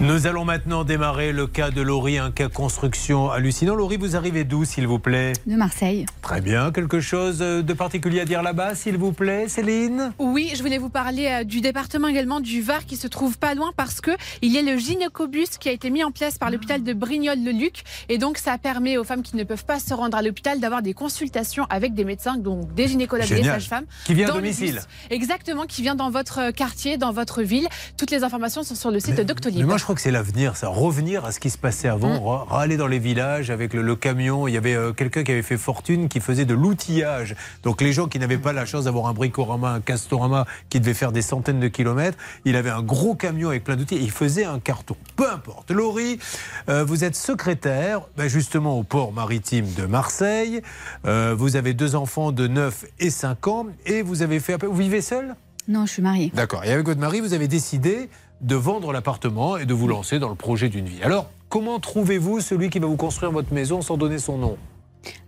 Nous allons maintenant démarrer le cas de Laurie, un cas construction hallucinant. Laurie, vous arrivez d'où, s'il vous plaît? De Marseille. Très bien. Quelque chose de particulier à dire là-bas, s'il vous plaît, Céline? Oui, je voulais vous parler euh, du département également du Var qui se trouve pas loin parce que il y a le gynécobus qui a été mis en place par l'hôpital de Brignoles-le-Luc et donc ça permet aux femmes qui ne peuvent pas se rendre à l'hôpital d'avoir des consultations avec des médecins, donc des gynécologues et des sages-femmes. Qui vient à domicile. Exactement, qui vient dans votre quartier, dans votre ville. Toutes les informations sont sur le site Mais Doctolib. moi, je crois que c'est l'avenir, ça. Revenir à ce qui se passait avant, Mm. ra- aller dans les villages avec le, le camion. Il y avait euh, quelqu'un qui avait fait fortune, qui faisait de l'outillage. Donc, les gens qui n'avaient pas la chance d'avoir un bricorama, un castorama, qui devait faire des centaines de kilomètres, il avait un gros camion avec plein d'outils et il faisait un carton. Peu importe. Laurie, euh, vous êtes secrétaire, ben, justement, au port maritime de Marseille. Euh, vous avez deux enfants de 9 et 5 ans et vous avez fait. Vous vivez seul Non, je suis mariée. D'accord. Et avec votre mari, vous avez décidé de vendre l'appartement et de vous lancer dans le projet d'une vie. Alors, comment trouvez-vous celui qui va vous construire votre maison sans donner son nom?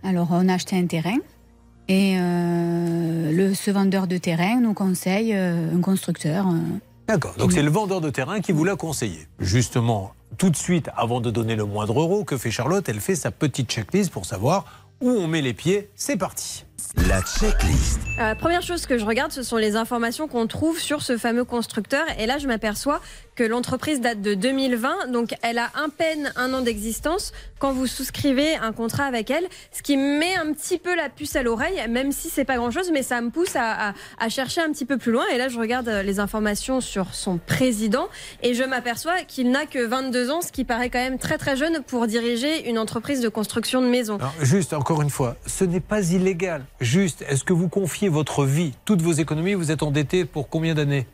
Alors, on a acheté un terrain et euh, le, ce vendeur de terrain nous conseille euh, un constructeur. euh. D'accord. Donc, c'est le vendeur de terrain qui vous l'a conseillé. Justement, tout de suite, avant de donner le moindre euro, que fait Charlotte? Elle fait sa petite checklist pour savoir où on met les pieds. C'est parti. La checklist. Euh, première chose que je regarde, ce sont les informations qu'on trouve sur ce fameux constructeur. Et là, je m'aperçois que l'entreprise date de 2020, donc elle a un peine un an d'existence quand vous souscrivez un contrat avec elle, ce qui me met un petit peu la puce à l'oreille, même si c'est pas grand-chose, mais ça me pousse à, à- à chercher un petit peu plus loin. Et là, je regarde euh, les informations sur son président et je m'aperçois qu'il n'a que 22 ans, ce qui paraît quand même très très jeune pour diriger une entreprise de construction de maisons. Juste, encore une fois, ce n'est pas illégal. Juste, est-ce que vous confiez votre vie, toutes vos économies, vous êtes endetté pour combien d'années?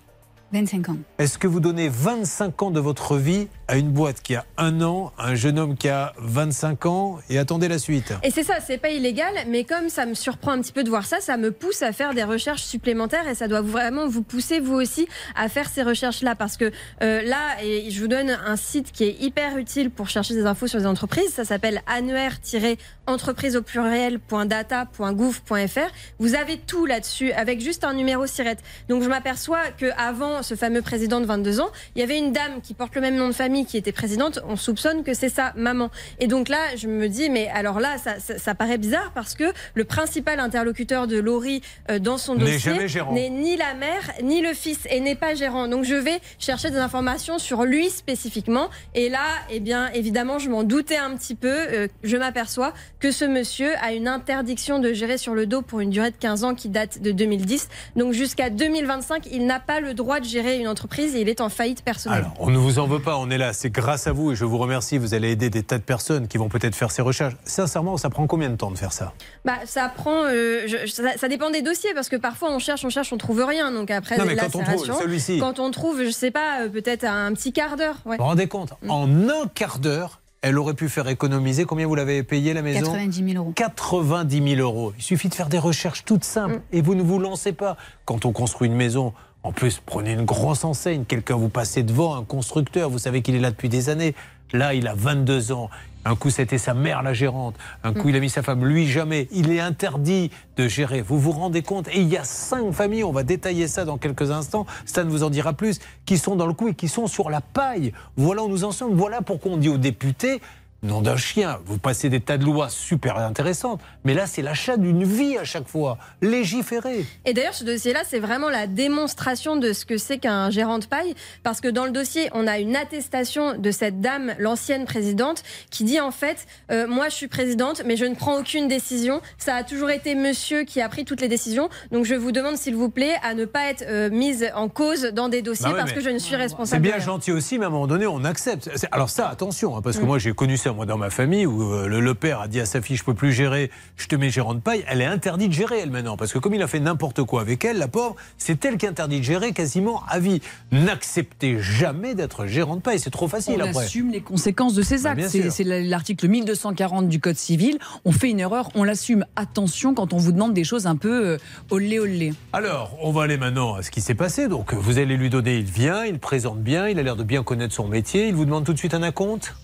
25 ans. Est-ce que vous donnez 25 ans de votre vie à une boîte qui a un an, un jeune homme qui a 25 ans et attendez la suite Et c'est ça, c'est pas illégal, mais comme ça me surprend un petit peu de voir ça, ça me pousse à faire des recherches supplémentaires et ça doit vraiment vous pousser vous aussi à faire ces recherches-là parce que euh, là, et je vous donne un site qui est hyper utile pour chercher des infos sur les entreprises. Ça s'appelle annuaire-entreprise au pluriel.data.gouv.fr. Vous avez tout là-dessus avec juste un numéro SIRET. Donc je m'aperçois que avant ce fameux président de 22 ans, il y avait une dame qui porte le même nom de famille qui était présidente. On soupçonne que c'est sa maman. Et donc là, je me dis, mais alors là, ça, ça, ça paraît bizarre parce que le principal interlocuteur de Laurie euh, dans son dossier n'est ni la mère ni le fils et n'est pas gérant. Donc je vais chercher des informations sur lui spécifiquement. Et là, eh bien, évidemment, je m'en doutais un petit peu. Euh, je m'aperçois que ce monsieur a une interdiction de gérer sur le dos pour une durée de 15 ans qui date de 2010. Donc jusqu'à 2025, il n'a pas le droit de gérer une entreprise et il est en faillite personnelle. Alors, on ne vous en veut pas, on est là, c'est grâce à vous et je vous remercie. Vous allez aider des tas de personnes qui vont peut-être faire ces recherches. Sincèrement, ça prend combien de temps de faire ça? Bah, ça prend. euh, je- ça, ça dépend des dossiers parce que parfois on cherche, on cherche, on trouve rien. Donc après Non, la mais quand on trouve quand on trouve, je sais pas, euh, peut-être un petit quart d'heure. Ouais. Vous vous rendez compte? Mm. En un quart d'heure, elle aurait pu faire économiser. Combien vous l'avez payé la maison? 90 000 euros. 90 000 euros. Il suffit de faire des recherches toutes simples Mm. et vous ne vous lancez pas. Quand on construit une maison, en plus, prenez une grosse enseigne, quelqu'un vous passez devant, un constructeur, vous savez qu'il est là depuis des années. Là, il a 22 ans. Un coup, c'était sa mère, la gérante. Un coup, il a mis sa femme. Lui, jamais. Il est interdit de gérer. Vous vous rendez compte? Et il y a cinq familles, on va détailler ça dans quelques instants, Stan vous en dira plus, qui sont dans le coup et qui sont sur la paille. Voilà où nous en sommes. Voilà pourquoi on dit aux députés, nom d'un chien, vous passez des tas de lois super intéressantes, mais là, c'est l'achat d'une vie à chaque fois. Légiférer. Et d'ailleurs, ce dossier-là, c'est vraiment la démonstration de ce que c'est qu'un gérant de paille, parce que dans le dossier, on a une attestation de cette dame, l'ancienne présidente, qui dit en fait, euh, moi, je suis présidente, mais je ne prends aucune décision. Ça a toujours été Monsieur qui a pris toutes les décisions. Donc, je vous demande, s'il vous plaît, à ne pas être euh, mise en cause dans des dossiers, Bah parce que je ne suis C'est responsable. bien de rien. gentil aussi, mais à un moment donné, on accepte. C'est- Alors ça, attention, hein, parce que Mm. moi j'ai connu ça moi dans ma famille où euh, le, le père a dit à sa fille, je peux plus gérer, je te mets gérant de paille. Elle est interdite de gérer elle maintenant, parce que comme il a fait n'importe quoi avec elle, la pauvre, c'est elle qui est interdite de gérer quasiment à vie. N'acceptez jamais d'être gérant de paille, c'est trop facile On après. assume les conséquences de ses Bah, actes. c'est l'article 1240 du Code civil. On fait une erreur, on l'assume. Attention quand on vous demande des choses un peu euh, olé olé. Alors, on va aller maintenant à ce qui s'est passé. Donc, vous allez lui donner, il vient, il présente bien, il a l'air de bien connaître son métier. Il vous demande tout de suite un acompte?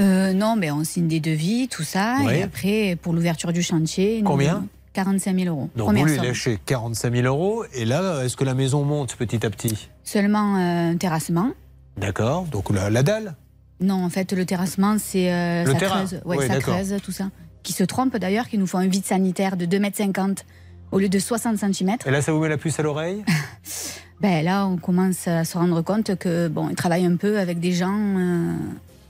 Euh, non, mais on signe des devis, tout ça. Et après, pour l'ouverture du chantier. nous- Combien 45 000 euros. Donc, vous lui lâchez 45 000 euros. Et là, est-ce que la maison monte petit à petit? Seulement euh, un terrassement. D'accord. Donc la, la dalle? Non, en fait, le terrassement, c'est euh, Le ça terrain. creuse. Ouais, Oui, ça creuse, tout ça. Qui se trompent d'ailleurs, qui nous font un vide sanitaire de 2,50 m au lieu de 60 cm. Et là, ça vous met la puce à l'oreille? Ben, là, on commence à se rendre compte que bon, ils travaillent un peu avec des gens euh,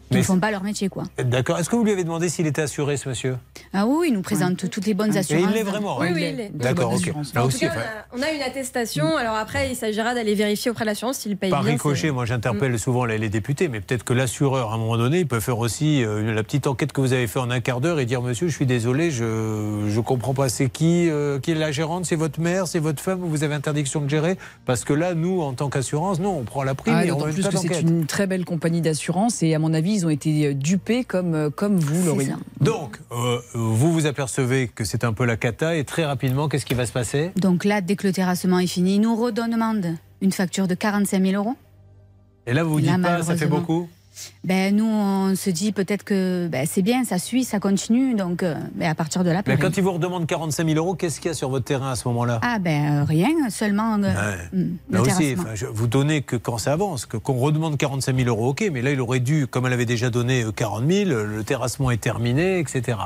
qui Mais ne font pas leur métier, quoi. D'accord. Est-ce que vous lui avez demandé s'il était assuré, ce monsieur? Ah oui, ils nous présentent toutes les bonnes Et assurances. il l'est vraiment Oui, hein oui, il est. D'accord, ok. assurance. Là En tout aussi, cas, enfin, on a, on a une attestation. Alors après, il s'agira d'aller vérifier auprès de l'assurance s'il paye Par bien. ricochet, moi j'interpelle souvent les, les députés, mais peut-être que l'assureur, à un moment donné, il peut faire aussi euh, la petite enquête que vous avez fait en un quart d'heure et dire Monsieur, je suis désolé, je ne comprends pas, c'est qui euh, Qui est la gérante C'est votre mère C'est votre femme Vous avez interdiction de gérer? Parce que là, nous, en tant qu'assurance, non, on prend la prime Ah, et on plus pas que c'est une très belle compagnie d'assurance et à mon avis, ils ont été dupés comme, euh, comme vous, ça. Donc, euh, vous vous apercevez que c'est un peu la cata et très rapidement, qu'est-ce qui va se passer? Donc là, dès que le terrassement est fini, ils nous redemandent une facture de 45 000 euros. Et là, vous vous Là, dites pas, ça fait beaucoup? Ben, nous, on se dit peut-être que ben, c'est bien, ça suit, ça continue. Donc, euh, ben, à partir de là, Mais quand ils vous redemandent 45 000 euros, qu'est-ce qu'il y a sur votre terrain à ce moment-là? Ah, ben, euh, rien, seulement euh, Ouais. le Là aussi, je- vous donnez que quand ça avance, que qu'on redemande 45 000 euros, ok, mais là il aurait dû, comme elle avait déjà donné euh, 40 000, le terrassement est terminé, etc.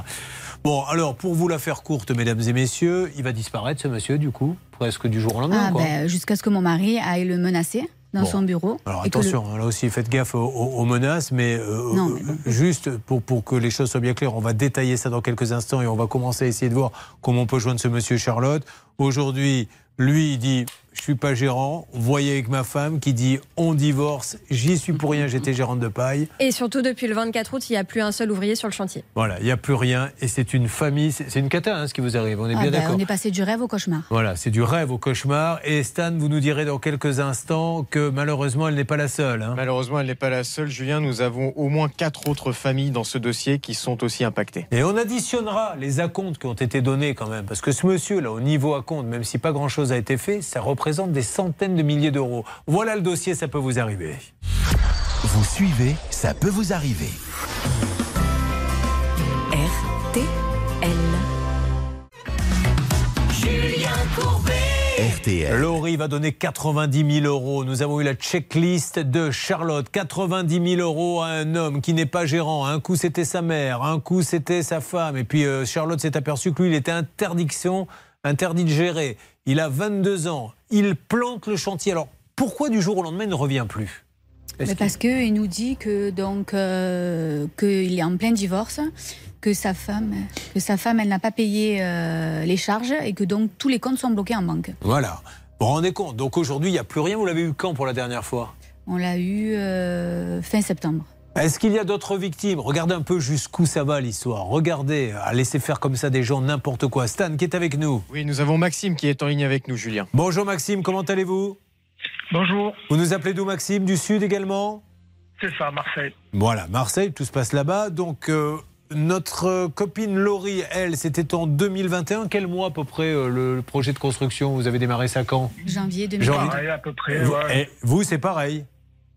Bon, alors pour vous la faire courte, mesdames et messieurs, il va disparaître ce monsieur du coup, presque du jour au lendemain. Ah, quoi. ben, jusqu'à ce que mon mari aille le menacer dans Bon. son bureau. Alors le- attention, hein, là aussi faites gaffe aux, menaces, mais, euh, Non, euh, mais bon. juste pour, pour que les choses soient bien claires, on va détailler ça dans quelques instants et on va commencer à essayer de voir comment on peut joindre ce monsieur Charlotte. Aujourd'hui, lui, il dit je suis pas gérant. Voyez avec ma femme qui dit on divorce, j'y suis pour rien, j'étais gérante de paille. Et surtout, depuis le 24 août, il n'y a plus un seul ouvrier sur le chantier. Voilà, il n'y a plus rien et c'est une famille, c'est c'est une cata hein, ce qui vous arrive, on est Ah, bien ben, d'accord. on est passé du rêve au cauchemar. Voilà, c'est du rêve au cauchemar. Et Stan, vous nous direz dans quelques instants que malheureusement, elle n'est pas la seule. hein. Malheureusement, elle n'est pas la seule. Julien, nous avons au moins quatre autres familles dans ce dossier qui sont aussi impactées. Et on additionnera les acomptes qui ont été donnés quand même, parce que ce monsieur-là, au niveau acompte, même si pas grand-chose a été fait, ça représente des centaines de milliers d'euros. Voilà le dossier, ça peut vous arriver. Vous suivez, ça peut vous arriver. RTL. RTL. Laurie va donner 90 000 euros. Nous avons eu la checklist de Charlotte. 90 000 euros à un homme qui n'est pas gérant. Un coup, c'était sa mère. Un coup, c'était sa femme. Et puis, euh, Charlotte s'est aperçue que lui, il était interdiction, interdit de gérer. Il a 22 ans. Il plante le chantier. Alors, pourquoi du jour au lendemain, il ne revient plus? Qu'il- parce qu'il nous dit que donc euh, qu'il est en plein divorce, que sa femme, que sa femme, elle n'a pas payé euh, les charges et que donc tous les comptes sont bloqués en banque. Voilà. Vous vous rendez compte? Donc aujourd'hui, il n'y a plus rien. Vous l'avez eu quand pour la dernière fois? On l'a eu euh, fin septembre. Est-ce qu'il y a d'autres victimes? Regardez un peu jusqu'où ça va l'histoire. Regardez, à laisser faire comme ça des gens n'importe quoi. Stan qui est avec nous? Oui, nous avons Maxime qui est en ligne avec nous, Julien. Bonjour Maxime, comment allez-vous? Bonjour, Vous nous appelez d'où Maxime? Du sud également? C'est ça, Marseille. Voilà, Marseille, tout se passe là-bas. Donc euh, notre euh, copine Laurie, elle, c'était en 2021. Quel mois à peu près euh, le, projet de construction? Vous avez démarré ça quand? Janvier J'ai 2020. envie de- Pareil, à peu près. ouais. et vous, c'est pareil.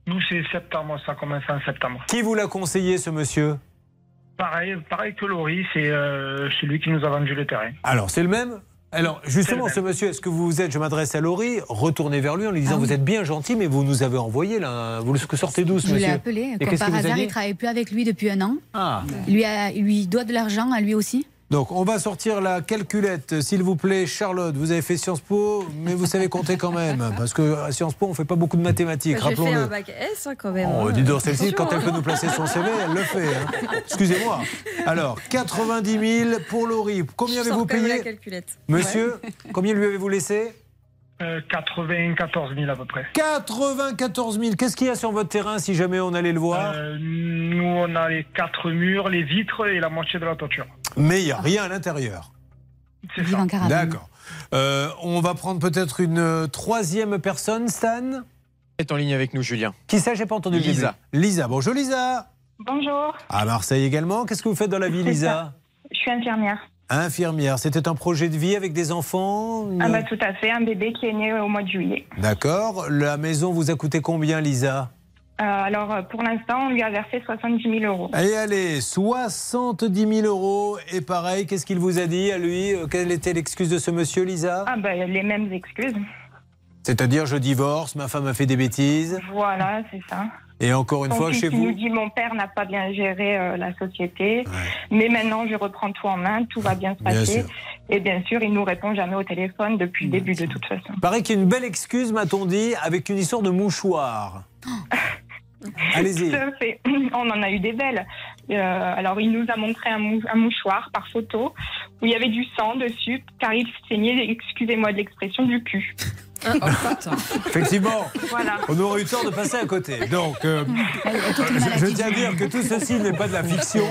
Nous, c'est septembre, ça commence en septembre. Qui vous l'a conseillé, ce monsieur? Pareil, pareil que Laurie, c'est euh, celui qui nous a vendu le terrain. Alors, c'est le même? Alors, justement, ce monsieur, est-ce que vous êtes, je m'adresse à Laurie, retournez vers lui en lui disant Ah oui. Vous êtes bien gentil, mais vous nous avez envoyé là. Vous le sortez d'où, ce Je l'ai monsieur? appelé. Et Comme par hasard, il travaille plus avec lui depuis un an. Ah, Il lui, a, il lui doit de l'argent à lui aussi. Donc on va sortir la calculette, s'il vous plaît, Charlotte. Vous avez fait Sciences Po, mais vous savez compter quand même. Parce que à Sciences Po, on fait pas beaucoup de mathématiques, J'ai fait un rappelons-le. bac S hein, quand même. Oh, hein. dis donc, celle-ci, quand elle hein. peut nous placer son CV, elle le fait. hein. Excusez-moi. Alors, 90 000 pour Laurie. Combien Je avez-vous même la payé calculette. Monsieur, combien lui avez-vous laissé Euh, 94 000 à peu près. 94 000. Qu'est-ce qu'il y a sur votre terrain si jamais on allait le voir Euh, nous, on a les quatre murs, les vitres et la moitié de la toiture. Mais il n'y a rien à l'intérieur. C'est ça. D'accord. Euh, on va prendre peut-être une euh, troisième personne, Stan? est en ligne avec nous, Julien. Qui ça? J'ai pas entendu le Lisa. Lisa. Bonjour Lisa. Bonjour, À Marseille également? Qu'est-ce que vous faites dans la vie, Lisa? Je suis infirmière. Infirmière. C'était un projet de vie avec des enfants? Ah bah tout à fait, un bébé qui est né au mois de juillet. D'accord. La maison vous a coûté combien, Lisa? Euh, alors euh, pour l'instant, on lui a versé 70 000 euros. Allez, allez, 70 000 euros. Et pareil, qu'est-ce qu'il vous a dit à lui Euh, Quelle était l'excuse de ce monsieur, Lisa? Ah bah les mêmes excuses. C'est-à-dire, je divorce, ma femme a fait des bêtises. Voilà, c'est ça. Et encore une Son fois, fils, chez il nous vous dit mon père n'a pas bien géré euh, la société, mais maintenant je reprends tout en main, tout va bien se passer. Et bien sûr, il nous répond jamais au téléphone depuis le début de toute façon. Paraît qu'il y a une belle excuse, m'a-t-on dit, avec une histoire de mouchoir. Allez-y. Tout à fait. On en a eu des belles. Euh, alors, il nous a montré un, mou- un mouchoir par photo où il y avait du sang dessus, car il saignait, excusez-moi de l'expression, du cul. Effectivement, Voilà. on aurait eu tort de passer à côté. Donc, euh, je, je tiens à dire que tout ceci n'est pas de la fiction.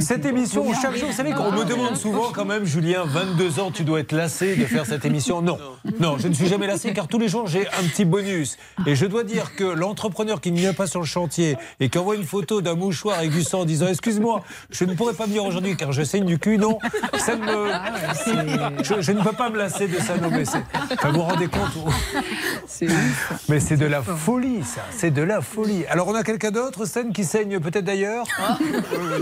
Cette émission, chaque jour, vous savez qu'on me demande souvent quand même, Julien, 22 ans, tu dois être lassé de faire cette émission. Non, non, je ne suis jamais lassé car tous les jours, j'ai un petit bonus. Et je dois dire que l'entrepreneur qui ne vient pas sur le chantier et qui envoie une photo d'un mouchoir avec du sang en disant Excuse-moi, je ne pourrais pas venir aujourd'hui car je saigne du cul, non, ça ne me. Je, je ne peux pas me lasser de ça, non, mais c'est. Enfin, vous vous rendez compte mais c'est de la folie, ça. C'est de la folie. Alors, on a quelqu'un d'autre, scène qui saigne peut-être d'ailleurs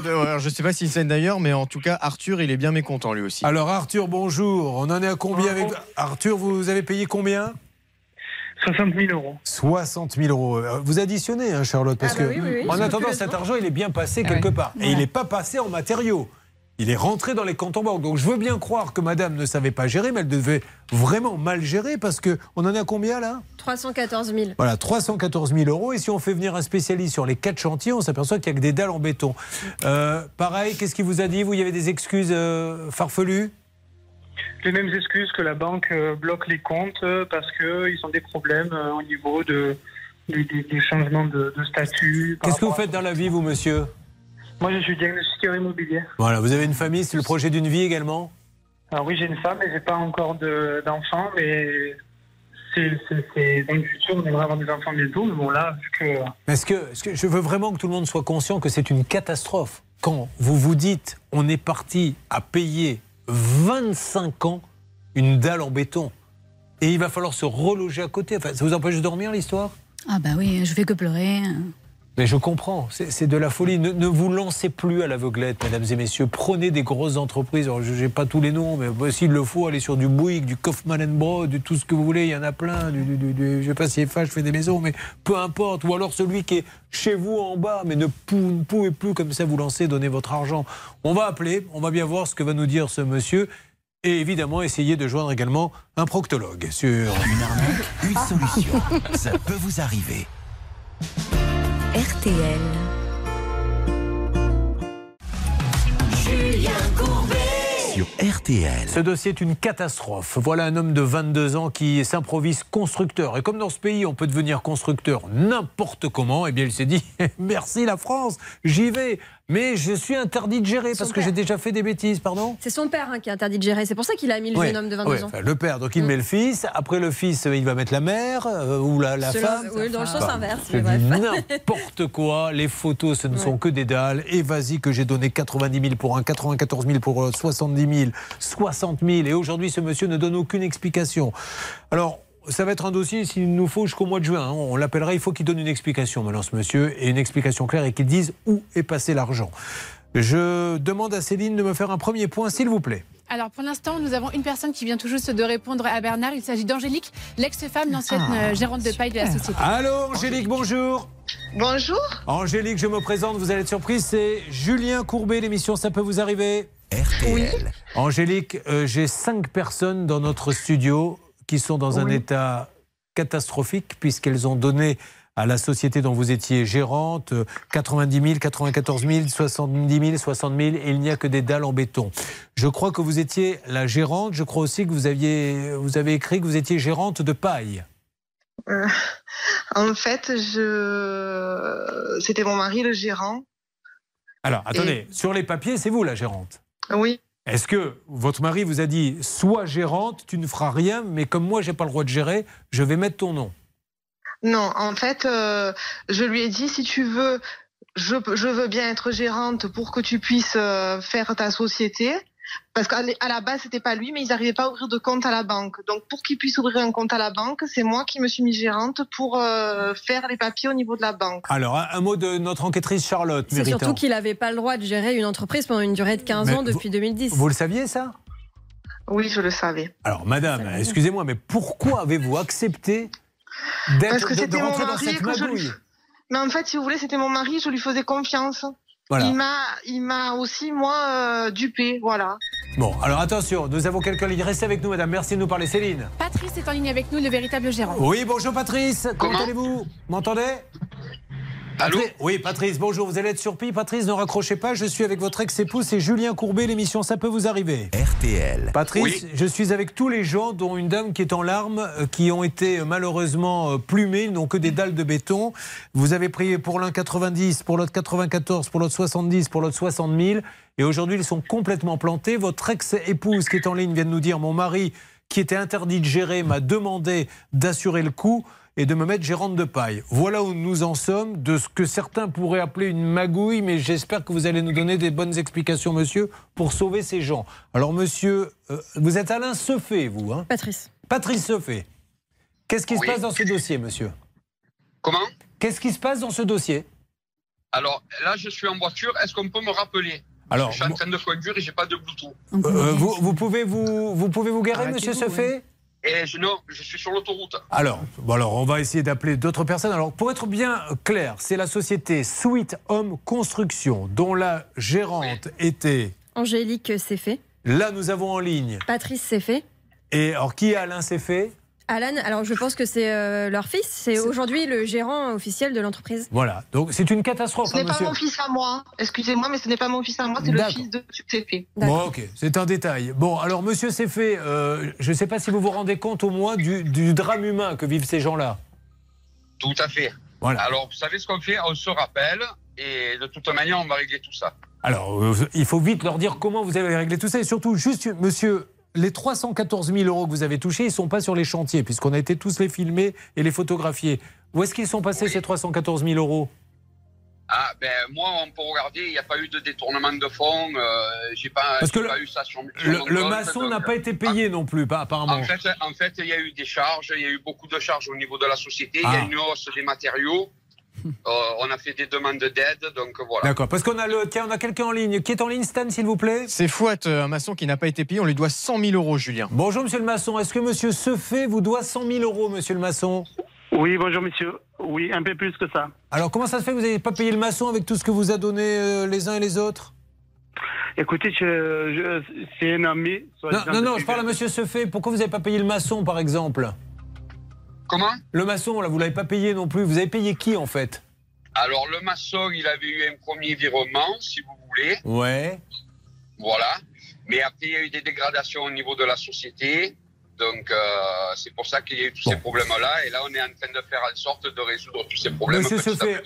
Euh, alors, je sais pas s'il saigne d'ailleurs, mais en tout cas, Arthur, il est bien mécontent lui aussi. Alors, Arthur, bonjour. On en est à combien avec. Arthur, vous avez payé combien 60 000 euros. 60 000 euros. Euh, Vous additionnez, hein, Charlotte, parce Ah bah que oui, oui, oui. en attendant, cet argent, il est bien passé Ah quelque ouais. part. Et il n'est pas passé en matériaux. Il est rentré dans les comptes en banque. Donc, je veux bien croire que madame ne savait pas gérer, mais elle devait vraiment mal gérer parce que on en est à combien là? 314 000. Voilà, 314 000 euros. Et si on fait venir un spécialiste sur les quatre chantiers, on s'aperçoit qu'il n'y a que des dalles en béton. Euh, pareil, qu'est-ce qu'il vous a dit? Vous, il y avait des excuses euh, farfelues? Les mêmes excuses que la banque euh, bloque les comptes euh, parce qu'ils ont des problèmes euh, au niveau de, des, des- des changements de, de statut. Qu'est-ce que vous faites dans la vie, vous, monsieur? Moi, je suis diagnostiqueur immobilier. Voilà, vous avez une famille, c'est le projet d'une vie également? Alors oui, j'ai une femme et j'ai pas encore de- d'enfants, mais c'est dans le futur, on aimerait avoir des enfants bientôt. Mais bon, là, vu que Est-ce que, est-ce que je veux vraiment que tout le monde soit conscient que c'est une catastrophe quand vous vous dites on est parti à payer 25 ans une dalle en béton et il va falloir se reloger à côté. Enfin, ça vous empêche de dormir l'histoire? Ah bah oui, je fais que pleurer. Mais je comprends, c'est de la folie. Ne, vous lancez plus à l'aveuglette, mesdames et messieurs. Prenez des grosses entreprises. Je n'ai pas tous les noms, mais bah, s'il le faut, allez sur du Bouygues, du Kaufmann Broad, du tout ce que vous voulez. Il y en a plein. Du, je ne sais pas si FH fait des maisons, mais peu importe. Ou alors celui qui est chez vous en bas, mais ne pouvez plus comme ça vous lancer, donner votre argent. On va appeler, on va bien voir ce que va nous dire ce monsieur. Et évidemment, essayer de joindre également un proctologue sur Une arnaque, une solution. Ça peut vous arriver. RTL. Sur RTL. Ce dossier est une catastrophe. Voilà un homme de 22 ans qui s'improvise constructeur. Et comme dans ce pays, on peut devenir constructeur n'importe comment, eh bien, il s'est dit merci la France, j'y vais. Mais je suis interdit de gérer parce que j'ai déjà fait des bêtises, pardon? C'est son père hein, qui est interdit de gérer. C'est pour ça qu'il a mis le jeune homme de 22 ouais, ans. enfin, le père, donc il Mm. met le fils. Après le fils, il va mettre la mère euh, ou la, la femme. oui, dans le sens Bah, inverse. N'importe quoi. Les photos, ce ne sont que des dalles. Et vas-y que j'ai donné 90 000 pour un, 94 000 pour euh, 70 000, 60 000. Et aujourd'hui, ce monsieur ne donne aucune explication. Alors, ça va être un dossier, s'il nous faut, jusqu'au mois de juin. hein. On l'appellera, il faut qu'il donne une explication maintenant, ce monsieur, et une explication claire, et qu'il dise où est passé l'argent. Je demande à Céline de me faire un premier point, s'il vous plaît. Alors pour l'instant, nous avons une personne qui vient tout juste de répondre à Bernard. Il s'agit d'Angélique, l'ex-femme, l'ancienne Ah, euh, gérante de paille de la société. Allô, Angélique, bonjour. Bonjour. Angélique, je me présente, vous allez être surprise, c'est Julien Courbet, l'émission Ça peut vous arriver RTL. Angélique, euh, j'ai cinq personnes dans notre studio qui sont dans un état catastrophique puisqu'elles ont donné à la société dont vous étiez gérante euh, 90 000, 94 000, 70 000, 60 000 et il n'y a que des dalles en béton. Je crois que vous étiez la gérante, je crois aussi que vous, aviez, vous avez écrit que vous étiez gérante de paille. Euh, en fait, je... c'était mon mari, le gérant. Alors, attendez, sur les papiers, c'est vous la gérante Oui. Est-ce que votre mari vous a dit sois gérante, tu ne feras rien, mais comme moi j'ai pas le droit de gérer, je vais mettre ton nom Non, en fait, euh, je lui ai dit si tu veux, je, veux bien être gérante pour que tu puisses euh, faire ta société. Parce qu'à la base, c'était pas lui, mais ils n'arrivaient pas à ouvrir de compte à la banque. Donc, pour qu'il puisse ouvrir un compte à la banque, c'est moi qui me suis mise gérante pour euh, faire les papiers au niveau de la banque. Alors, un, un mot de notre enquêtrice Charlotte C'est surtout qu'il n'avait pas le droit de gérer une entreprise pendant une durée de 15 Mais ans depuis 2010. Vous le saviez ça? Oui, je le savais. Alors, madame, excusez-moi, mais pourquoi avez-vous accepté Parce d'être que de, de rentrer dans cette magouille? Mais en fait, si vous voulez, c'était mon mari, je lui faisais confiance. Voilà. Il m'a, il m'a aussi moi euh, dupé, voilà. Bon, alors attention, nous avons quelqu'un en ligne. Restez avec nous, madame. Merci de nous parler, Céline. Patrice est en ligne avec nous, le véritable gérant. Oui, bonjour Patrice. Comment, allez-vous? M'entendez? Allô Oui, Patrice, bonjour. Vous allez être surpris. Patrice, ne raccrochez pas. Je suis avec votre ex-épouse, c'est Julien Courbet. L'émission, ça peut vous arriver. RTL. Patrice, je suis avec tous les gens, dont une dame qui est en larmes, euh, qui ont été euh, malheureusement euh, plumés, ils n'ont que des dalles de béton. Vous avez prié pour l'un 90, pour l'autre 94, pour l'autre 70, pour l'autre 60 000. Et aujourd'hui, ils sont complètement plantés. Votre ex-épouse qui est en ligne vient de nous dire Mon mari, qui était interdit de gérer, m'a demandé d'assurer le coup et de me mettre gérante de paille. Voilà où nous en sommes de ce que certains pourraient appeler une magouille, mais j'espère que vous allez nous donner des bonnes explications, monsieur, pour sauver ces gens. Alors, monsieur, euh, vous êtes Alain Seffet, vous hein? Patrice. Patrice Seffet. Qu'est-ce qui se passe dans ce dossier, monsieur? Comment? Qu'est-ce qui se passe dans ce dossier? Alors là, je suis en voiture. Est-ce qu'on peut me rappeler? Alors, Je suis en train de conduire et j'ai pas de Bluetooth. Euh, vous, vous pouvez vous, vous pouvez vous garer, monsieur Seffet? Et je, non, je suis sur l'autoroute. Alors, bon alors, on va essayer d'appeler d'autres personnes. Alors, pour être bien clair, c'est la société Sweet Home Construction, dont la gérante était. Angélique c'est fait. Là, nous avons en ligne. Patrice c'est fait. Et alors, qui est Alain Seffet Alan, alors je pense que c'est euh, leur fils. C'est aujourd'hui le gérant officiel de l'entreprise. Voilà. Donc, c'est une catastrophe, Ce n'est hein, pas mon fils à moi. Excusez-moi, mais ce n'est pas mon fils à moi, c'est le fils de CP. Bon, ok, c'est un détail. Bon, alors, monsieur Seffet, euh, je ne sais pas si vous vous rendez compte au moins du, du drame humain que vivent ces gens-là. Tout à fait. Voilà. Alors, vous savez ce qu'on fait? On se rappelle et de toute manière, on va régler tout ça. Alors, euh, il faut vite leur dire comment vous allez régler tout ça. Et surtout, juste, monsieur, les 314 000 euros que vous avez touchés, ils ne sont pas sur les chantiers, puisqu'on a été tous les filmer et les photographier. Où est-ce qu'ils sont passés, ces 314 000 euros? Ah, ben moi, on peut regarder, il n'y a pas eu de détournement de fonds. Euh, j'ai pas, Parce que le- pas eu ça sur, sur Le, mon le compte, maçon n'a pas été payé non plus, pas apparemment. En fait, en fait, il y a eu des charges, il y a eu beaucoup de charges au niveau de la société, il y Ah. a une hausse des matériaux. Euh, on a fait des demandes d'aide, donc voilà. D'accord, parce qu'on a le, tiens, on a quelqu'un en ligne. Qui est en ligne, Stan, s'il vous plaît? C'est Fouette, un maçon qui n'a pas été payé. On lui doit 100 000 euros, Julien. Bonjour, monsieur le maçon. Est-ce que monsieur Seffet vous doit 100 000 euros, monsieur le maçon? Oui, bonjour monsieur. Oui, un peu plus que ça. Alors, comment ça se fait que vous n'avez pas payé le maçon avec tout ce que vous a donné euh, les uns et les autres? Écoutez, je, je- c'est un ami. Non, non, non, je parle à monsieur Seffet. Pourquoi vous n'avez pas payé le maçon, par exemple? Comment Le maçon, là, vous l'avez pas payé non plus. Vous avez payé qui, en fait Alors, le maçon, il avait eu un premier virement, si vous voulez. Ouais. Voilà. Mais après, il y a eu des dégradations au niveau de la société. Donc, euh, c'est pour ça qu'il y a eu tous ces problèmes-là. Et là, on est en train de faire en sorte de résoudre tous ces problèmes. Monsieur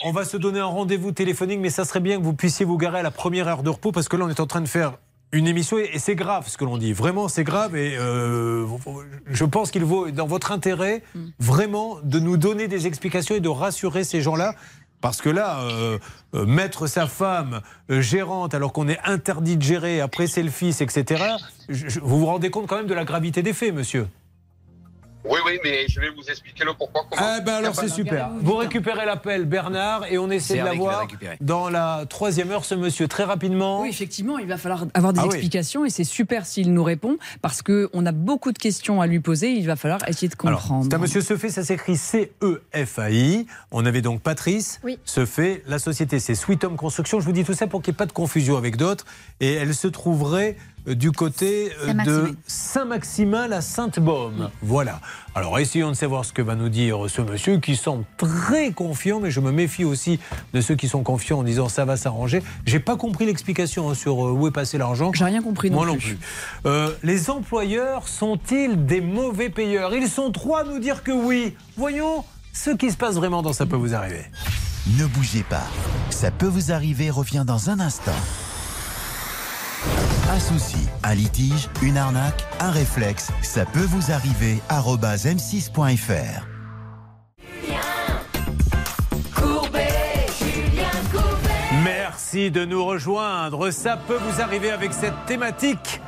on va se donner un rendez-vous téléphonique, mais ça serait bien que vous puissiez vous garer à la première heure de repos, parce que là, on est en train de faire une émission et c'est grave ce que l'on dit. Vraiment, c'est grave et euh, je pense qu'il vaut, dans votre intérêt, vraiment de nous donner des explications et de rassurer ces gens-là. Parce que là, euh, euh, mettre sa femme euh, gérante alors qu'on est interdit de gérer, après c'est le fils, etc., je- je- vous vous rendez compte quand même de la gravité des faits, monsieur Oui, oui, mais je vais vous expliquer le pourquoi. Comment. Ah ben alors c'est super. Vous récupérez l'appel Bernard et on essaie de l'avoir dans la troisième heure ce monsieur très rapidement. Oui, effectivement, il va falloir avoir des Ah oui. explications et c'est super s'il nous répond parce qu'on a beaucoup de questions à lui poser. Il va falloir essayer de comprendre. c'est un monsieur Sefait, ça s'écrit C-E-F-A-I. On avait donc Patrice Oui. Sefait. La société, c'est Sweet Home Construction. Je vous dis tout ça pour qu'il n'y ait pas de confusion avec d'autres. Et elle se trouverait du côté euh, de Saint-Maximin. La Sainte-Baume. Voilà. Alors, essayons de savoir ce que va nous dire ce monsieur qui semble très confiant, mais je me méfie aussi de ceux qui sont confiants en disant ça va s'arranger. J'ai pas compris l'explication hein, sur euh, où est passé l'argent. J'ai rien compris non Moi non plus. plus. Euh, les employeurs sont-ils des mauvais payeurs? Ils sont trois à nous dire que oui. Voyons ce qui se passe vraiment dans Ça peut vous arriver. Ne bougez pas. Ça peut vous arriver revient dans un instant. Un souci, un litige, une arnaque, un réflexe, ça peut vous arriver. arobase m6.fr. Merci de nous rejoindre. Ça peut vous arriver avec cette thématique.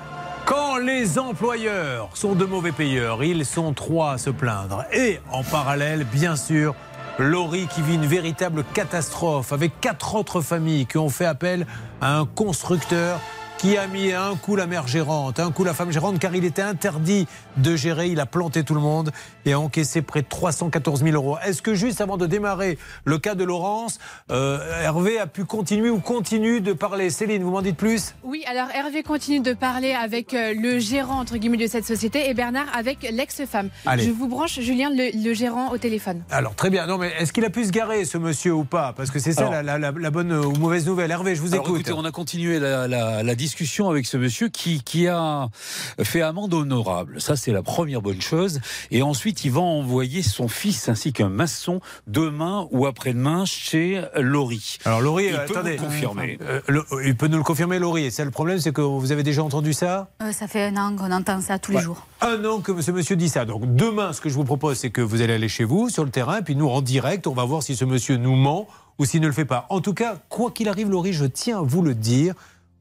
Quand les employeurs sont de mauvais payeurs, ils sont trois à se plaindre. Et en parallèle, bien sûr, Laurie qui vit une véritable catastrophe avec quatre autres familles qui ont fait appel à un constructeur qui a mis un coup la mère gérante, un coup la femme gérante, car il était interdit de gérer. Il a planté tout le monde et a encaissé près de 314 000 euros. Est-ce que juste avant de démarrer le cas de Laurence, euh, Hervé a pu continuer ou continue de parler? Céline, vous m'en dites plus? Oui, alors Hervé continue de parler avec euh, le gérant entre guillemets de cette société et Bernard avec l'ex-femme. Allez. Je vous branche Julien, le, le gérant, au téléphone. Alors très bien. Non mais est-ce qu'il a pu se garer ce monsieur ou pas? Parce que c'est ça Alors- la, la- la- la bonne ou mauvaise nouvelle. Hervé, je vous Alors, écoute. écoutez, on a continué la, la- la discussion avec ce monsieur qui, qui a fait amende honorable. Ça, c'est la première bonne chose. Et ensuite, il va envoyer son fils ainsi qu'un maçon demain ou après-demain chez Laurie. Alors Laurie, il euh, peut attendez. vous confirmer. Euh, le- il peut nous le confirmer, Laurie. Et ça, le problème, c'est que vous avez déjà entendu ça? Euh, ça fait un an qu'on entend ça tous les Ouais. jours. Un an que ce monsieur dit ça. Donc demain, ce que je vous propose, c'est que vous allez aller chez vous, sur le terrain, et puis nous, en direct, on va voir si ce monsieur nous ment ou s'il ne le fait pas. En tout cas, quoi qu'il arrive, Laurie, je tiens à vous le dire,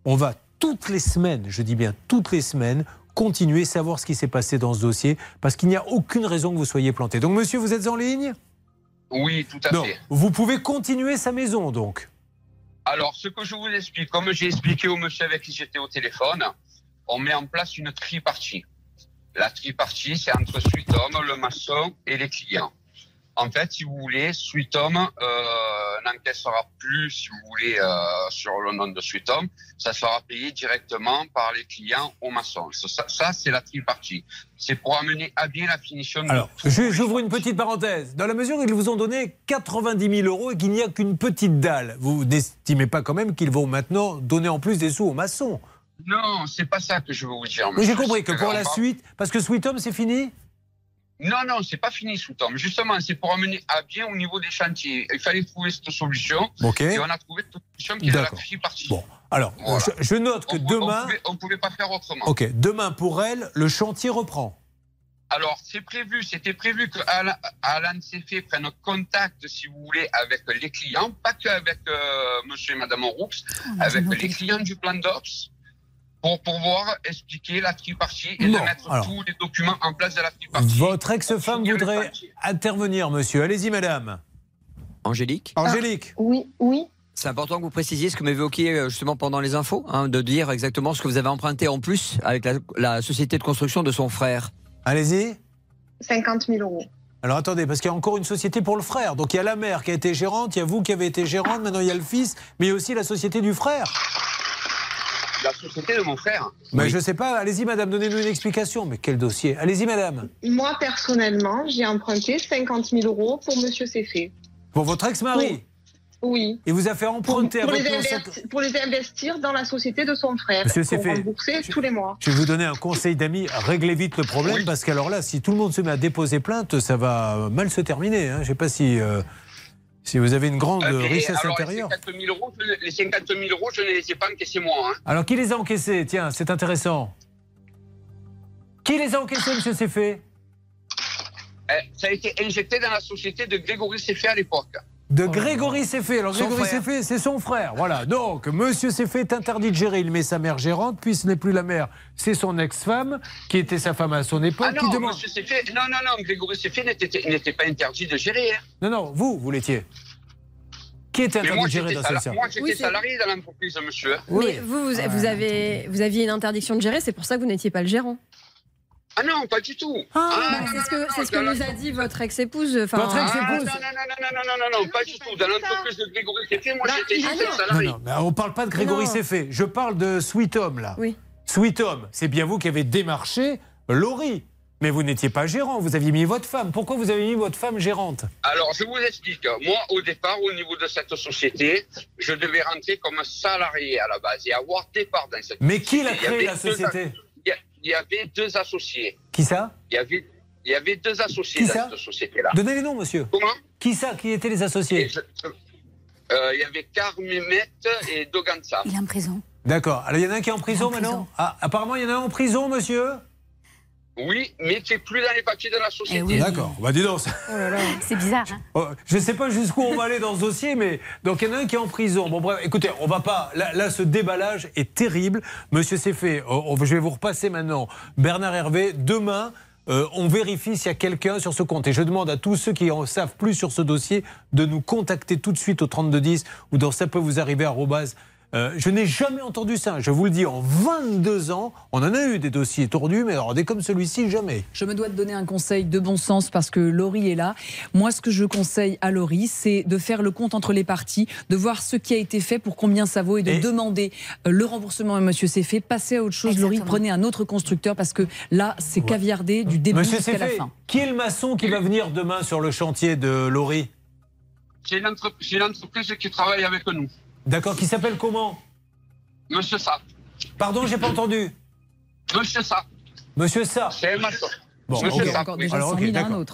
on va toutes les semaines, je dis bien toutes les semaines, continuer, savoir ce qui s'est passé dans ce dossier, parce qu'il n'y a aucune raison que vous soyez planté. Donc monsieur, vous êtes en ligne? Oui, tout à Non, fait. vous pouvez continuer sa maison, donc. Alors, ce que je vous explique, comme j'ai expliqué au monsieur avec qui j'étais au téléphone, on met en place une tripartie. La tripartie, c'est entre Sweetom, le maçon et les clients. En fait, si vous voulez, Sweetom euh, n'encaissera plus, si vous voulez, euh, sur le nom de Sweetom. Ça sera payé directement par les clients au maçon. Ça, ça, c'est la tripartie. C'est pour amener à bien la finition de Alors, j'ouvre une petite parenthèse. Dans la mesure où ils vous ont donné 90 000 euros et qu'il n'y a qu'une petite dalle, vous n'estimez pas quand même qu'ils vont maintenant donner en plus des sous aux maçons? Non, c'est pas ça que je veux vous dire. Mais j'ai compris que pour la suite, parce que Sweet Home, c'est fini? Non, non, c'est pas fini sous Tom. Justement, c'est pour amener à bien au niveau des chantiers. Il fallait trouver cette solution. Ok. Et on a trouvé cette solution qui est la D'accord. tripartie. Bon, alors, Voilà. je, je note que On- demain. On pouvait, on pouvait pas faire autrement. Ok, demain pour elle, le chantier reprend. Alors, c'est prévu, c'était prévu que Alain, Alain Ceffé prenne contact, si vous voulez, avec les clients, pas qu'avec euh, monsieur et madame Roux, avec les clients du plan d'Ops, pour pouvoir expliquer la tripartie et Bon, de mettre alors. tous les documents en place de la tripartie. Votre ex-femme voudrait intervenir, monsieur. Allez-y, madame. Angélique Angélique. Oui, oui. C'est important que vous précisiez ce que évoqué euh, justement pendant les infos, hein, de dire exactement ce que vous avez emprunté en plus avec la, la société de construction de son frère. Allez-y. 50 000 euros. Alors attendez, parce qu'il y a encore une société pour le frère. Donc il y a la mère qui a été gérante, il y a vous qui avez été gérante, maintenant il y a le fils, mais il y a aussi la société du frère. Société de mon frère. Mais je sais pas, allez-y madame, donnez-nous une explication. Mais quel dossier? Allez-y madame. Moi, personnellement, j'ai emprunté 50 000 euros pour Monsieur Ceffé. Pour votre ex-mari? Oui. Il vous a fait Pour, emprunter pour à les investi- pour les investir dans la société de son frère. Monsieur pour Ceffé, rembourser tous les mois. Je vais vous donner un conseil d'amis, réglez vite le problème, parce qu'alors là, si tout le monde se met à déposer plainte, ça va mal se terminer. hein. Je ne sais pas si, euh, si vous avez une grande Euh, richesse alors, intérieure. Les 50 000 euros, je- les 50 000 euros, je ne les ai pas encaissés moi. Hein. Alors qui les a encaissés? Tiens, c'est intéressant. Qui les a encaissés, monsieur Ceffé Eh, ça a été injecté dans la société de Grégory Ceffé à l'époque. De Grégory Ceffé. Alors Son Grégory. Ceffé, c'est son frère. Voilà. Donc, monsieur Ceffé est interdit de gérer. Il met sa mère gérante, puis ce n'est plus la mère, c'est son ex-femme, qui était sa femme à son époque, Ah qui non, demande. monsieur non, non, non, Grégory Ceffé n'était n'était pas interdit de gérer. hein. Non, non, vous, vous l'étiez. Qui était interdit moi, de gérer dans cette service moi, j'étais Oui, salarié dans l'entreprise, monsieur. Mais vous, vous, vous avez, vous aviez une interdiction de gérer, c'est pour ça que vous n'étiez pas le gérant. Ah non, pas du tout. Ah, ah c'est ce que, nous a dit votre ex-épouse. Votre ah, ex-épouse. Ah, non, non, non, non, non, non, pas du tout. Dans l'entreprise de Grégory Céfé, moi bah, j'étais juste salarié. Non, non, on parle pas de Grégory Céfé. Je parle de Sweet Home, là. Oui. Sweet Home, c'est bien vous qui avez démarché Laurie. Mais vous n'étiez pas gérant, vous aviez mis votre femme. Pourquoi vous avez mis votre femme gérante? Alors, je vous explique. Moi, au départ, au niveau de cette société, je devais rentrer comme salarié à la base et avoir départ dans cette Mais société. Mais qui l'a créé, la société? Il y avait deux associés. Qui ça? Il y avait, il y avait deux associés Qui dans ça? cette société-là. Donnez les noms, monsieur. Comment? Qui ça? Qui étaient les associés? Euh, Il y avait Carmemet et Doganza. Il est en prison. D'accord. Alors, il y en a un qui est en prison maintenant? Ah, apparemment, il y en a un en prison, monsieur? Oui, mais qui est plus dans les papiers de la société. Eh D'accord. Bah, dis donc. ça- C'est bizarre. Hein Oh, Je ne sais pas jusqu'où on va aller dans ce dossier, mais donc il y en a un qui est en prison. Bon bref, écoutez, on va pas. Là, là, ce déballage est terrible. Monsieur Ceffé, oh, oh, je vais vous repasser maintenant. Bernard Hervé, demain. euh, on vérifie s'il y a quelqu'un sur ce compte. Et je demande à tous ceux qui en savent plus sur ce dossier de nous contacter tout de suite au 3210 ou dans ça peut vous arriver Euh, je n'ai jamais entendu ça. Je vous le dis, en 22 ans, on en a eu des dossiers tordus, mais alors des comme celui-ci, jamais. Je me dois de donner un conseil de bon sens parce que Laurie est là. Moi, ce que je conseille à Laurie, c'est de faire le compte entre les parties, de voir ce qui a été fait, pour combien ça vaut et de demander euh, le remboursement à Monsieur Céfé. Passez à autre chose, Laurie. Prenez un autre constructeur parce que là, c'est caviardé du début jusqu'à la fin. qui est le maçon qui va venir demain sur le chantier de Laurie? J'ai une, entre- j'ai une entreprise qui travaille avec nous. D'accord, qui s'appelle comment Monsieur Sapp. Pardon, j'ai pas entendu. Monsieur Sapp. Monsieur Sa. C'est un maçon. Bon, Monsieur. Alors,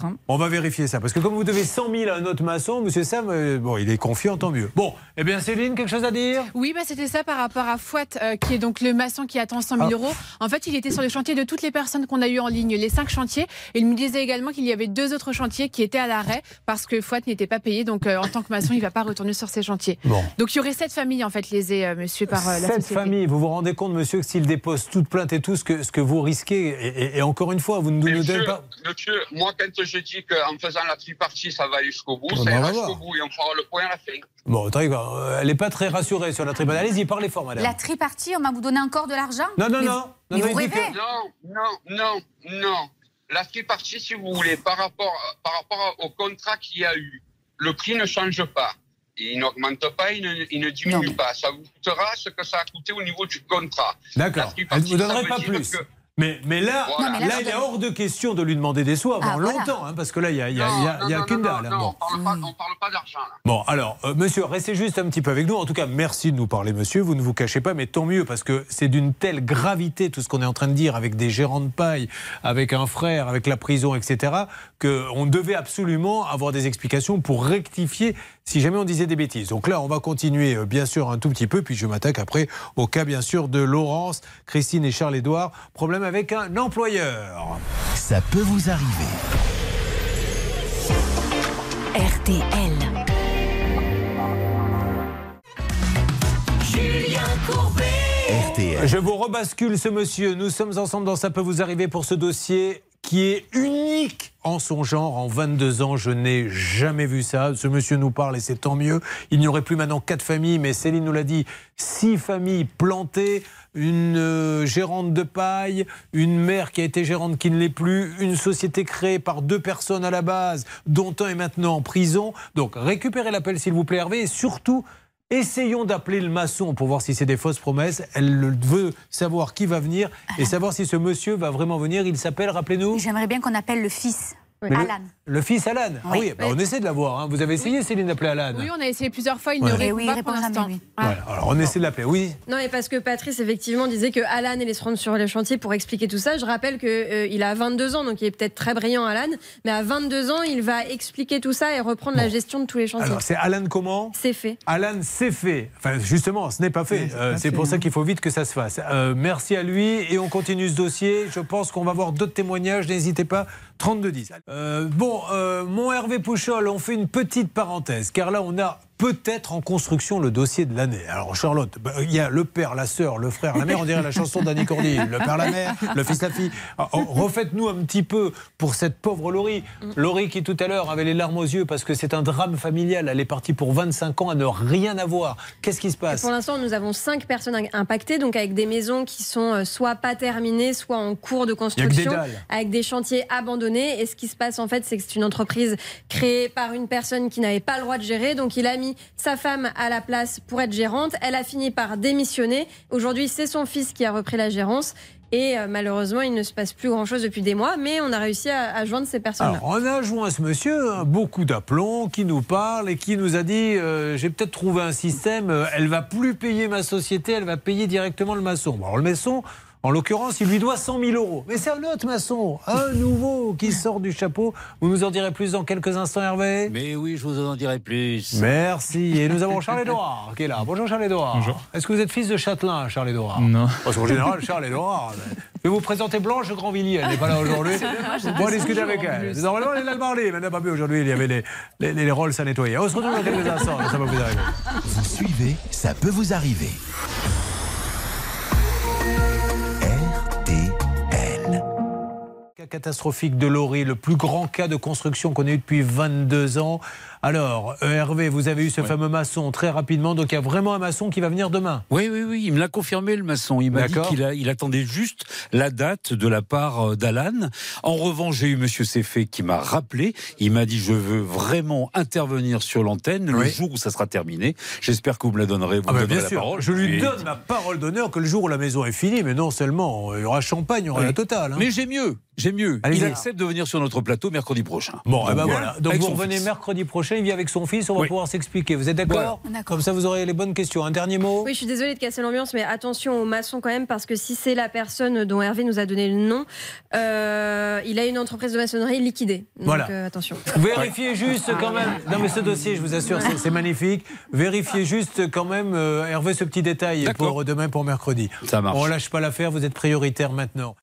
hein. On va vérifier ça. Parce que comme vous devez 100 000 à un autre maçon, monsieur Sam, euh, bon, il est confiant, tant mieux. Bon, eh bien, Céline, quelque chose à dire? Oui, bah, c'était ça par rapport à Fouat, euh, qui est donc le maçon qui attend 100 000 Ah. euros. En fait, il était sur le chantier de toutes les personnes qu'on a eues en ligne, les cinq chantiers. Et il me disait également qu'il y avait deux autres chantiers qui étaient à l'arrêt parce que Fouat n'était pas payé. Donc, euh, en tant que maçon, il ne va pas retourner sur ces chantiers. Bon. Donc, il y aurait sept familles, en fait, lésées, euh, monsieur, par euh, la Cette société. famille, vous vous rendez compte, monsieur, que s'il dépose toute plainte et tout, ce que, ce que vous risquez, et, et- et encore une fois, vous ne nous Monsieur, donnez pas. monsieur, moi, quand je dis qu'en faisant la tripartie, ça va aller jusqu'au bout, ça va ira jusqu'au bout et on fera le point à la fin. Bon, attendez, euh, elle n'est pas très rassurée sur la tribune. Allez-y, parlez fort, madame. La tripartie, on va vous donner encore de l'argent Non, non, Mais- non. Mais Non, vous non, rêvez Non, non, non, non. La tripartie, si vous voulez, par rapport, par rapport au contrat qu'il y a eu, le prix ne change pas. Il n'augmente pas, il ne, il ne diminue pas. Ça vous coûtera ce que ça a coûté au niveau du contrat. D'accord. La tripartie, Elle ne vous donnerait pas plus. que- Mais, mais là, Voilà. Non, mais là, il est hors de question de lui demander des sous avant Ah, voilà. longtemps, hein, parce que là, il n'y a, il y a, Non, il y a- non, y a qu'une dalle. hein, non, bon. on parle pas, on parle pas d'argent, là. Bon, alors, euh, monsieur, restez juste un petit peu avec nous. En tout cas, merci de nous parler, monsieur. Vous ne vous cachez pas, mais tant mieux, parce que c'est d'une telle gravité, tout ce qu'on est en train de dire, avec des gérants de paille, avec un frère, avec la prison, etc., qu'on devait absolument avoir des explications pour rectifier si jamais on disait des bêtises. Donc là, on va continuer, euh, bien sûr, un tout petit peu, puis je m'attaque après au cas, bien sûr, de Laurence, Christine et Charles-Édouard. Problème avec un employeur. Ça peut vous arriver. RTL. Julien Courbet. RTL. Je vous rebascule ce monsieur. Nous sommes ensemble dans Ça peut vous arriver pour ce dossier qui est unique en son genre. En 22 ans, je n'ai jamais vu ça. Ce monsieur nous parle et c'est tant mieux. Il n'y aurait plus maintenant quatre familles, mais Céline nous l'a dit, six familles plantées, une euh, gérante de paille, une mère qui a été gérante qui ne l'est plus, une société créée par deux personnes à la base, dont un est maintenant en prison. Donc récupérez l'appel s'il vous plaît Hervé et surtout Essayons d'appeler le maçon pour voir si c'est des fausses promesses. Elle le- veut savoir qui va venir et savoir si ce monsieur va vraiment venir. Il s'appelle, rappelez-nous J'aimerais bien qu'on appelle le fils, Mais le- Alan. Le, fils Alan. Ah Oui. oui, bah, on essaie de l'avoir. hein. Vous avez essayé, Céline, d'appeler Alan Oui, on a essayé plusieurs fois, il Ouais. ne Eh répond oui, il pas répond pour l'instant. Alors on essaie de l'appeler. Oui. Non, et parce que Patrice, effectivement, disait que Alan allait se rendre sur les chantiers pour expliquer tout ça. Je rappelle qu'il a 22 ans, donc il est peut-être très brillant, Alan. Mais à 22 ans, il va expliquer tout ça et reprendre la gestion de tous les chantiers. Alors c'est Alan comment C'est fait. Alan, c'est fait. Enfin, justement, ce n'est pas fait. Euh, c'est pour ça qu'il faut vite que ça se fasse. Euh, merci à lui et on continue ce dossier. Je pense qu'on va voir d'autres témoignages. N'hésitez pas. 3210. Euh, bon, euh, mon Hervé Pouchol, on fait une petite parenthèse, car là, on a peut-être en construction le dossier de l'année. Alors, Charlotte, bah, il y a le père, la sœur, le frère, la mère, on dirait la chanson d'Annie Cordy. Le père, la mère, le fils, la fille. Alors, oh, Refaites-nous un petit peu pour cette pauvre Laurie. Laurie qui, tout à l'heure, avait les larmes aux yeux parce que c'est un drame familial. Elle est partie pour 25 ans à ne rien avoir. Qu'est-ce qui se passe? Pour l'instant, nous avons cinq personnes impactées, donc avec des maisons qui sont euh, soit pas terminées, soit en cours de construction, dalles. avec des chantiers abandonnés. Et ce qui se passe, en fait, c'est que c'est une entreprise créée par une personne qui n'avait pas le droit de gérer. Donc, il a mis sa femme à la place pour être gérante. Elle a fini par démissionner. Aujourd'hui, c'est son fils qui a repris la gérance. Et euh, malheureusement, il ne se passe plus grand-chose depuis des mois, mais on a réussi à, joindre ces personnes-là. On a joint ce monsieur, hein, beaucoup d'aplomb, qui nous parle et qui nous a dit euh, j'ai peut-être trouvé un système, euh, elle va plus payer ma société, elle va payer directement le maçon. Bon, alors, le maçon, en l'occurrence, il lui doit 100 000 euros. Mais c'est un autre maçon, un nouveau qui sort du chapeau. Vous nous en direz plus dans quelques instants, Hervé Mais oui, je vous en dirai plus. Merci. Et nous avons Charles-Édouard qui est là. Bonjour Charles-Édouard. Bonjour. Est-ce que vous êtes fils de Châtelain, Charles-Édouard Non. Parce qu'en général, Charles-Édouard. Je vais vous présenter Blanche Grandvilliers. Elle n'est pas là aujourd'hui. On va discuter avec elle. Normalement, elle est là le mardi, mais elle n'a pas pu aujourd'hui. Il y avait les, les, les rôles à nettoyer. On se retrouve dans quelques instants. Ça va vous arriver. Vous suivez, ça peut vous arriver. Catastrophique de Laurie, le plus grand cas de construction qu'on ait eu depuis 22 ans. Alors, euh, Hervé, vous avez eu ce fameux maçon très rapidement, donc il y a vraiment un maçon qui va venir demain. Oui, oui, oui, il me l'a confirmé le maçon. Il m'a dit qu'il il attendait juste la date de la part euh, d'Alan. En revanche, j'ai eu Monsieur Ceffé qui m'a rappelé. Il m'a dit je veux vraiment intervenir sur l'antenne le jour où ça sera terminé. J'espère que vous me la donnerez. Vous Ah me bah, donnerez bien la sûr, parole. je lui Et- donne ma parole d'honneur que le jour où la maison est finie, mais non seulement, il y aura champagne, il y aura Oui. la totale. hein. Mais j'ai mieux, j'ai mieux. Il accepte de venir sur notre plateau mercredi prochain. Bon, eh ben voilà. Donc vous revenez fils. mercredi prochain, il vient avec son fils, on va Oui. pouvoir s'expliquer. Vous êtes d'accord Comme ça, vous aurez les bonnes questions. Un dernier mot Oui, je suis désolée de casser l'ambiance, mais attention aux maçons quand même, parce que si c'est la personne dont Hervé nous a donné le nom, euh, il a une entreprise de maçonnerie liquidée. Donc Voilà. euh, attention. Vérifiez juste quand même. Non, mais ce dossier, je vous assure, c'est- c'est magnifique. Vérifiez juste quand même, euh, Hervé, ce petit détail pour demain, pour mercredi. Ça marche. On lâche pas l'affaire, vous êtes prioritaire maintenant.